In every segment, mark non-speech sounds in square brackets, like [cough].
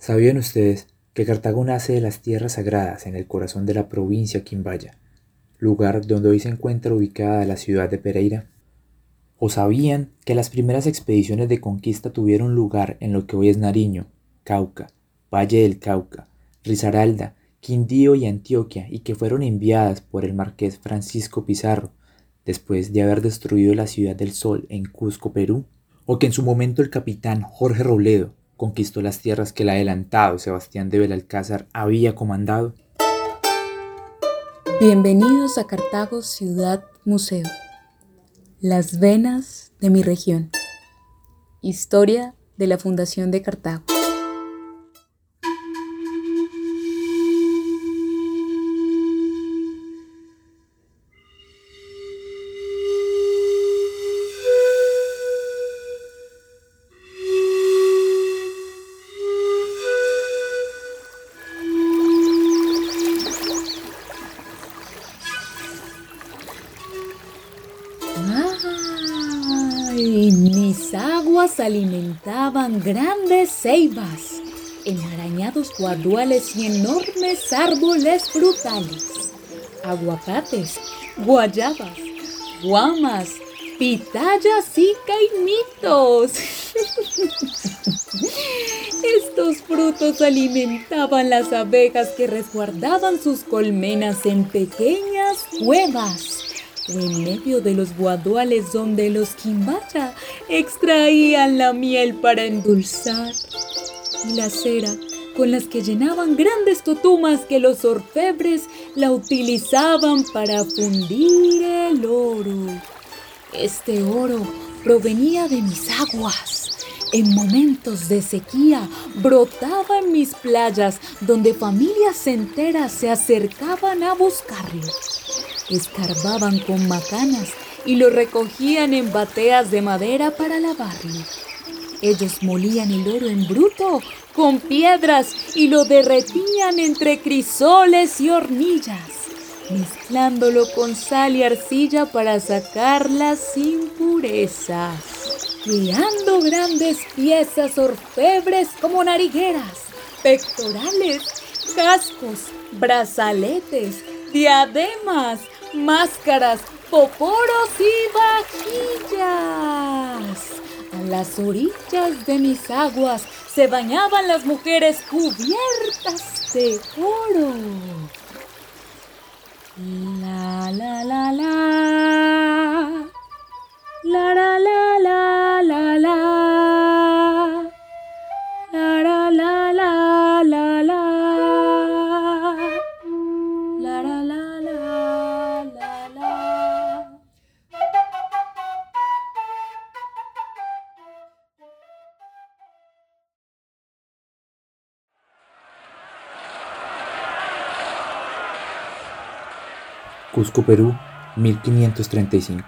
¿Sabían ustedes que Cartago nace de las tierras sagradas en el corazón de la provincia Quimbaya, lugar donde hoy se encuentra ubicada la ciudad de Pereira? ¿O sabían que las primeras expediciones de conquista tuvieron lugar en lo que hoy es Nariño, Cauca, Valle del Cauca, Risaralda, Quindío y Antioquia y que fueron enviadas por el marqués Francisco Pizarro después de haber destruido la ciudad del Sol en Cusco, Perú? ¿O que en su momento el capitán Jorge Robledo conquistó las tierras que el adelantado Sebastián de Belalcázar había comandado. Bienvenidos a Cartago Ciudad Museo. Las venas de mi región. Historia de la fundación de Cartago. Alimentaban grandes ceibas, enarañados guarduales y enormes árboles frutales, aguacates, guayabas, guamas, pitayas y caimitos. [laughs] Estos frutos alimentaban las abejas que resguardaban sus colmenas en pequeñas cuevas en medio de los guaduales donde los quimbaya extraían la miel para endulzar y la cera con las que llenaban grandes totumas que los orfebres la utilizaban para fundir el oro. Este oro provenía de mis aguas. En momentos de sequía brotaba en mis playas donde familias enteras se acercaban a buscarlo escarbaban con macanas y lo recogían en bateas de madera para lavarlo. Ellos molían el oro en bruto con piedras y lo derretían entre crisoles y hornillas, mezclándolo con sal y arcilla para sacar las impurezas, creando grandes piezas orfebres como narigueras, pectorales, cascos, brazaletes, diademas, máscaras, poporos y vajillas. A las orillas de mis aguas se bañaban las mujeres cubiertas de oro. La la la la. La la la la. Cusco, Perú, 1535.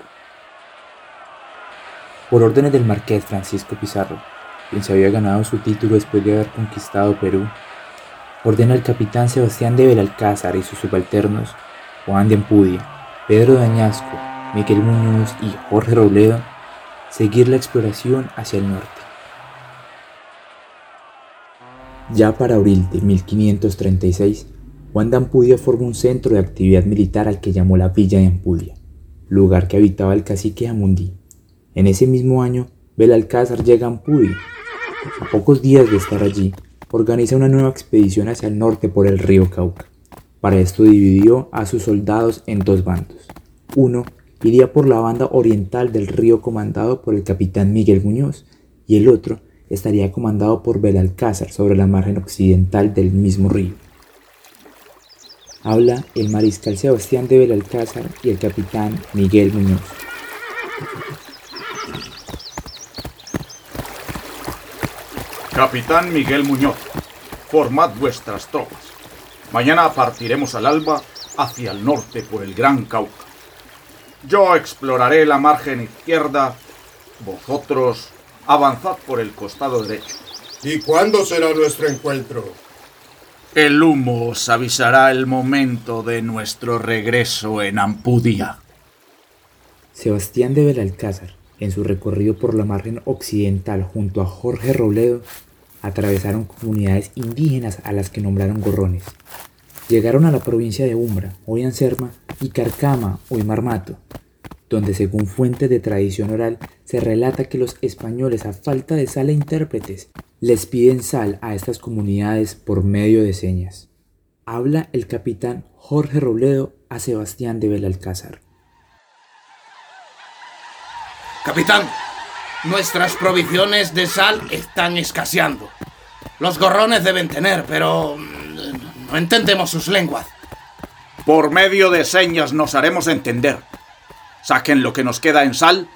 Por órdenes del marqués Francisco Pizarro, quien se había ganado su título después de haber conquistado Perú, ordena al capitán Sebastián de Belalcázar y sus subalternos, Juan de Ampudia, Pedro de Añasco, Miguel Muñoz y Jorge Robledo, seguir la exploración hacia el norte. Ya para abril de 1536, Juan de Ampudia formó un centro de actividad militar al que llamó la Villa de Ampudia, lugar que habitaba el cacique Amundí. En ese mismo año, Belalcázar llega a Ampudia. A pocos días de estar allí, organiza una nueva expedición hacia el norte por el río Cauca. Para esto dividió a sus soldados en dos bandos. Uno iría por la banda oriental del río comandado por el capitán Miguel Muñoz y el otro estaría comandado por Belalcázar sobre la margen occidental del mismo río habla el mariscal Sebastián de Belalcázar y el capitán Miguel Muñoz. Capitán Miguel Muñoz, formad vuestras tropas. Mañana partiremos al alba hacia el norte por el Gran Cauca. Yo exploraré la margen izquierda, vosotros avanzad por el costado derecho. ¿Y cuándo será nuestro encuentro? El humo os avisará el momento de nuestro regreso en Ampudia. Sebastián de Belalcázar, en su recorrido por la margen occidental junto a Jorge Robledo, atravesaron comunidades indígenas a las que nombraron gorrones. Llegaron a la provincia de Umbra, hoy Anserma, y Carcama, hoy Marmato, donde según fuentes de tradición oral se relata que los españoles a falta de sal e intérpretes les piden sal a estas comunidades por medio de señas. Habla el capitán Jorge Robledo a Sebastián de Belalcázar. Capitán, nuestras provisiones de sal están escaseando. Los gorrones deben tener, pero mm, no entendemos sus lenguas. Por medio de señas nos haremos entender. Saquen lo que nos queda en sal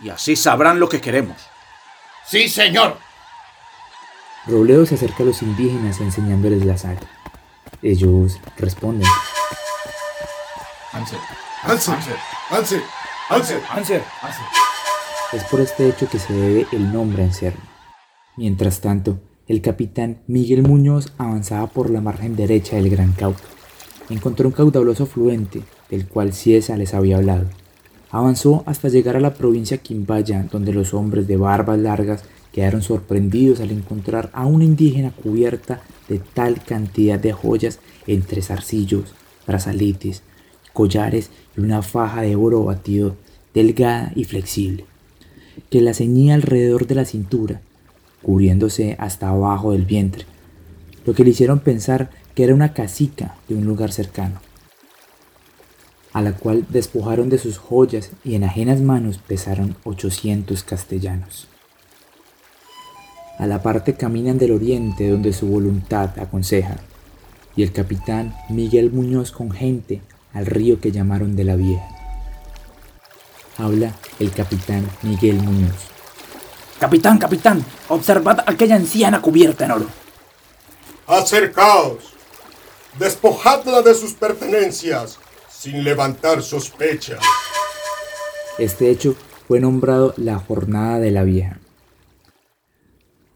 y así sabrán lo que queremos. Sí, señor. Robledo se acerca a los indígenas enseñándoles la sal. Ellos responden. Answer, answer, answer, answer, answer. Es por este hecho que se debe el nombre a. Mientras tanto, el capitán Miguel Muñoz avanzaba por la margen derecha del Gran Cauca. Encontró un caudaloso fluente, del cual Ciesa les había hablado. Avanzó hasta llegar a la provincia Quimbaya, donde los hombres de barbas largas quedaron sorprendidos al encontrar a una indígena cubierta de tal cantidad de joyas entre zarcillos, brazaletes, collares y una faja de oro batido delgada y flexible, que la ceñía alrededor de la cintura, cubriéndose hasta abajo del vientre, lo que le hicieron pensar que era una casica de un lugar cercano a la cual despojaron de sus joyas y en ajenas manos pesaron 800 castellanos. A la parte caminan del oriente donde su voluntad aconseja, y el capitán Miguel Muñoz con gente al río que llamaron de la vieja. Habla el capitán Miguel Muñoz. Capitán, capitán, observad aquella anciana cubierta en oro. Acercaos, despojadla de sus pertenencias sin levantar sospechas. Este hecho fue nombrado la Jornada de la Vieja.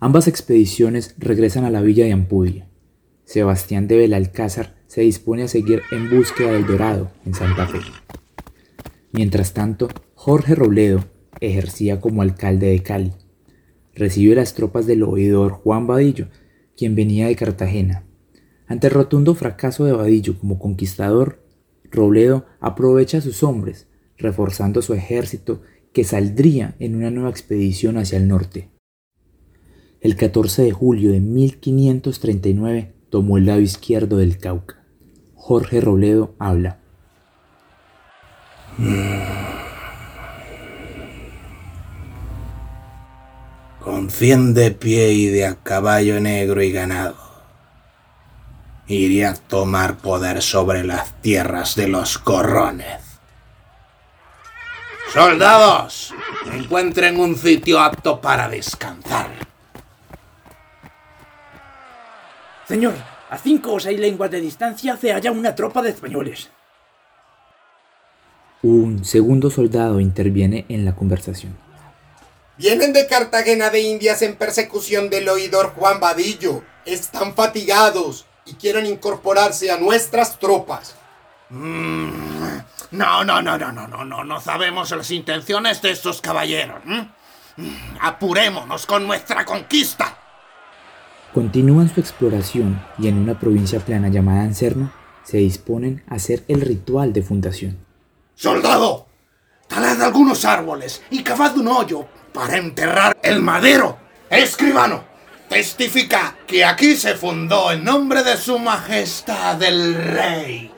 Ambas expediciones regresan a la villa de Ampudia. Sebastián de Belalcázar se dispone a seguir en búsqueda del Dorado, en Santa Fe. Mientras tanto, Jorge Robledo ejercía como alcalde de Cali. Recibe las tropas del oidor Juan Vadillo, quien venía de Cartagena. Ante el rotundo fracaso de Vadillo como conquistador, Robledo aprovecha a sus hombres, reforzando su ejército que saldría en una nueva expedición hacia el norte. El 14 de julio de 1539 tomó el lado izquierdo del Cauca. Jorge Robledo habla. Con cien de pie y de a caballo negro y ganado iría a tomar poder sobre las tierras de los corrones. Soldados, encuentren un sitio apto para descansar. Señor, a cinco o seis lenguas de distancia se halla una tropa de españoles. Un segundo soldado interviene en la conversación. Vienen de Cartagena de Indias en persecución del oidor Juan Vadillo. Están fatigados y quieren incorporarse a nuestras tropas. Mm, no, no, no, no, no, no, no, no sabemos las intenciones de estos caballeros. Apurémonos con nuestra conquista. Continúan su exploración y en una provincia plana llamada Anserma se disponen a hacer el ritual de fundación. ¡Soldado! Talad algunos árboles y cavad un hoyo para enterrar el madero. ¡Escribano! testifica que aquí se fundó en nombre de su majestad el rey.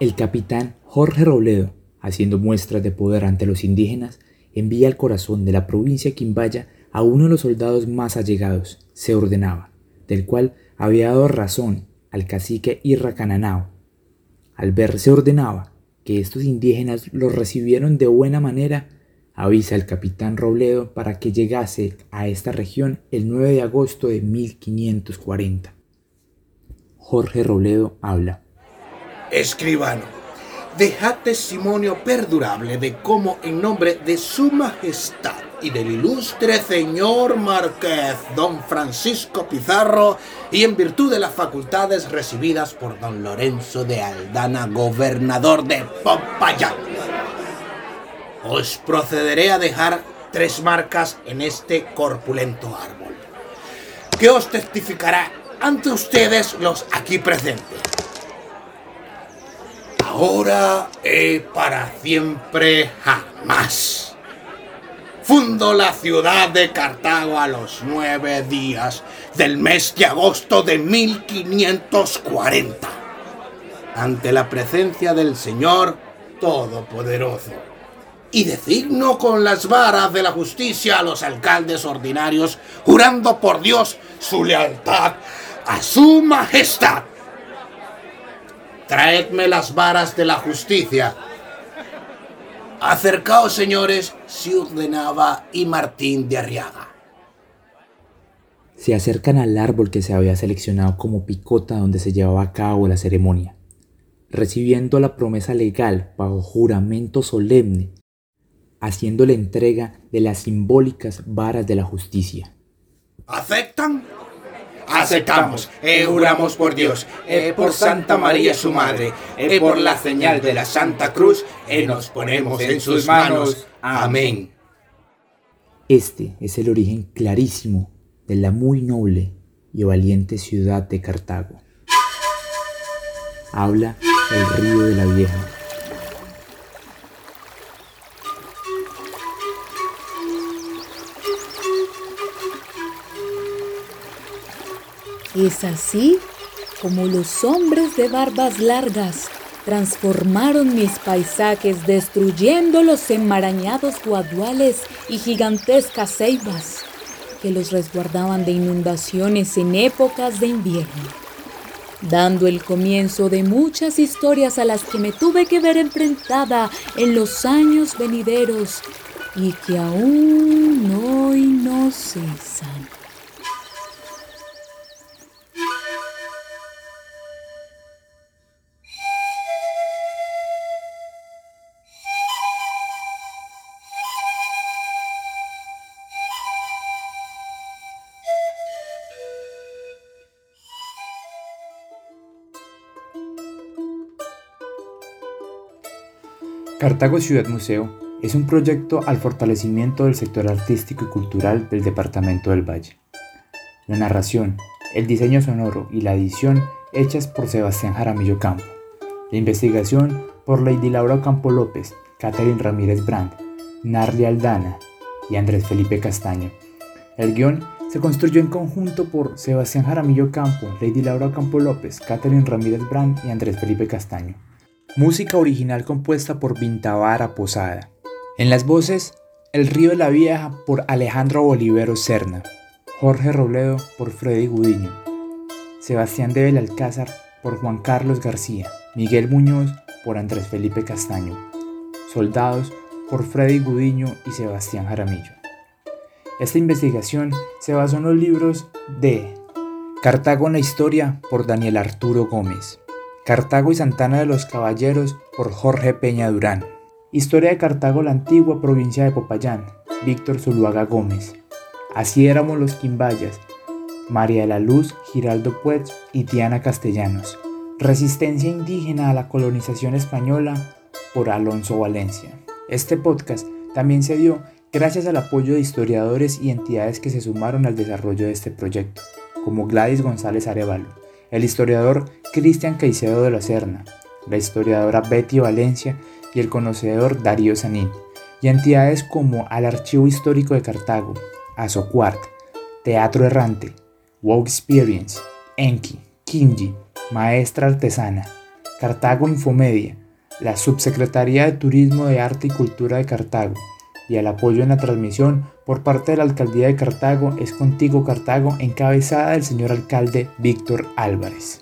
El capitán Jorge Robledo, haciendo muestras de poder ante los indígenas, envía al corazón de la provincia Quimbaya a uno de los soldados más allegados, se ordenaba, del cual había dado razón al cacique Irracananao. Al verse ordenaba que estos indígenas los recibieron de buena manera, avisa al capitán Robledo para que llegase a esta región el 9 de agosto de 1540. Jorge Robledo habla. Escribano, dejad testimonio perdurable de cómo en nombre de su majestad y del ilustre señor marqués don Francisco Pizarro y en virtud de las facultades recibidas por don Lorenzo de Aldana, gobernador de Popayán os procederé a dejar tres marcas en este corpulento árbol. que os testificará ante ustedes los aquí presentes. Ahora y para siempre jamás. Fundó la ciudad de Cartago a los nueve días del mes de agosto de 1540, ante la presencia del Señor Todopoderoso, y designo con las varas de la justicia a los alcaldes ordinarios, jurando por Dios su lealtad a su majestad. Traedme las varas de la justicia. Acercaos, señores, Ciud de Nava y Martín de Arriaga. Se acercan al árbol que se había seleccionado como picota donde se llevaba a cabo la ceremonia, recibiendo la promesa legal bajo juramento solemne, haciendo la entrega de las simbólicas varas de la justicia. ¿Aceptan? Aceptamos, eh, juramos por Dios, eh, por Santa María su Madre, eh, por la señal de la Santa Cruz, eh, nos ponemos en sus manos. Amén. Este es el origen clarísimo de la muy noble y valiente ciudad de Cartago. Habla el río de la Vieja. Es así como los hombres de barbas largas transformaron mis paisajes destruyendo los enmarañados guaduales y gigantescas ceibas que los resguardaban de inundaciones en épocas de invierno, dando el comienzo de muchas historias a las que me tuve que ver enfrentada en los años venideros y que aún hoy no cesan. Cartago Ciudad Museo es un proyecto al fortalecimiento del sector artístico y cultural del Departamento del Valle. La narración, el diseño sonoro y la edición hechas por Sebastián Jaramillo Campo. La investigación por Lady Laura Campo López, Catherine Ramírez Brand, Narli Aldana y Andrés Felipe Castaño. El guion se construyó en conjunto por Sebastián Jaramillo Campo, Lady Laura Campo López, Catherine Ramírez Brand y Andrés Felipe Castaño. Música original compuesta por Vintavara Posada. En las voces, El río de la Vieja por Alejandro Bolivero Serna, Jorge Robledo por Freddy Gudiño, Sebastián de Belalcázar por Juan Carlos García, Miguel Muñoz por Andrés Felipe Castaño, Soldados por Freddy Gudiño y Sebastián Jaramillo. Esta investigación se basó en los libros de Cartago en la Historia por Daniel Arturo Gómez, Cartago y Santana de los Caballeros por Jorge Peña Durán. Historia de Cartago la antigua provincia de Popayán, Víctor Zuluaga Gómez. Así éramos los Quimbayas, María de la Luz, Giraldo Puetz y Diana Castellanos. Resistencia indígena a la colonización española por Alonso Valencia. Este podcast también se dio gracias al apoyo de historiadores y entidades que se sumaron al desarrollo de este proyecto, como Gladys González Arevalo, el historiador Cristian Caicedo de la Serna, la historiadora Betty Valencia y el conocedor Darío Sanín, y entidades como al Archivo Histórico de Cartago, Azocuart, Teatro Errante, Wow Experience, Enki, Kinji, Maestra Artesana, Cartago Infomedia, la Subsecretaría de Turismo de Arte y Cultura de Cartago, y el apoyo en la transmisión por parte de la Alcaldía de Cartago es Contigo Cartago, encabezada del señor alcalde Víctor Álvarez.